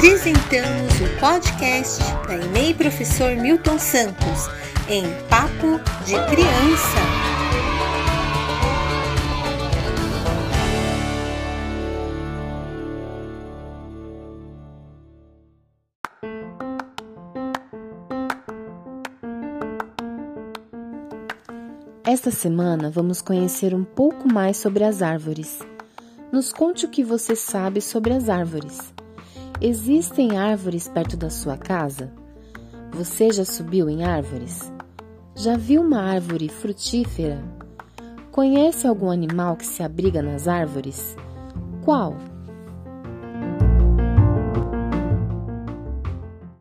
Apresentamos o podcast da EMEI Professor Milton Santos em Papo de Criança. Esta semana vamos conhecer um pouco mais sobre as árvores. Nos conte o que você sabe sobre as árvores. Existem árvores perto da sua casa? Você já subiu em árvores? Já viu uma árvore frutífera? Conhece algum animal que se abriga nas árvores? Qual?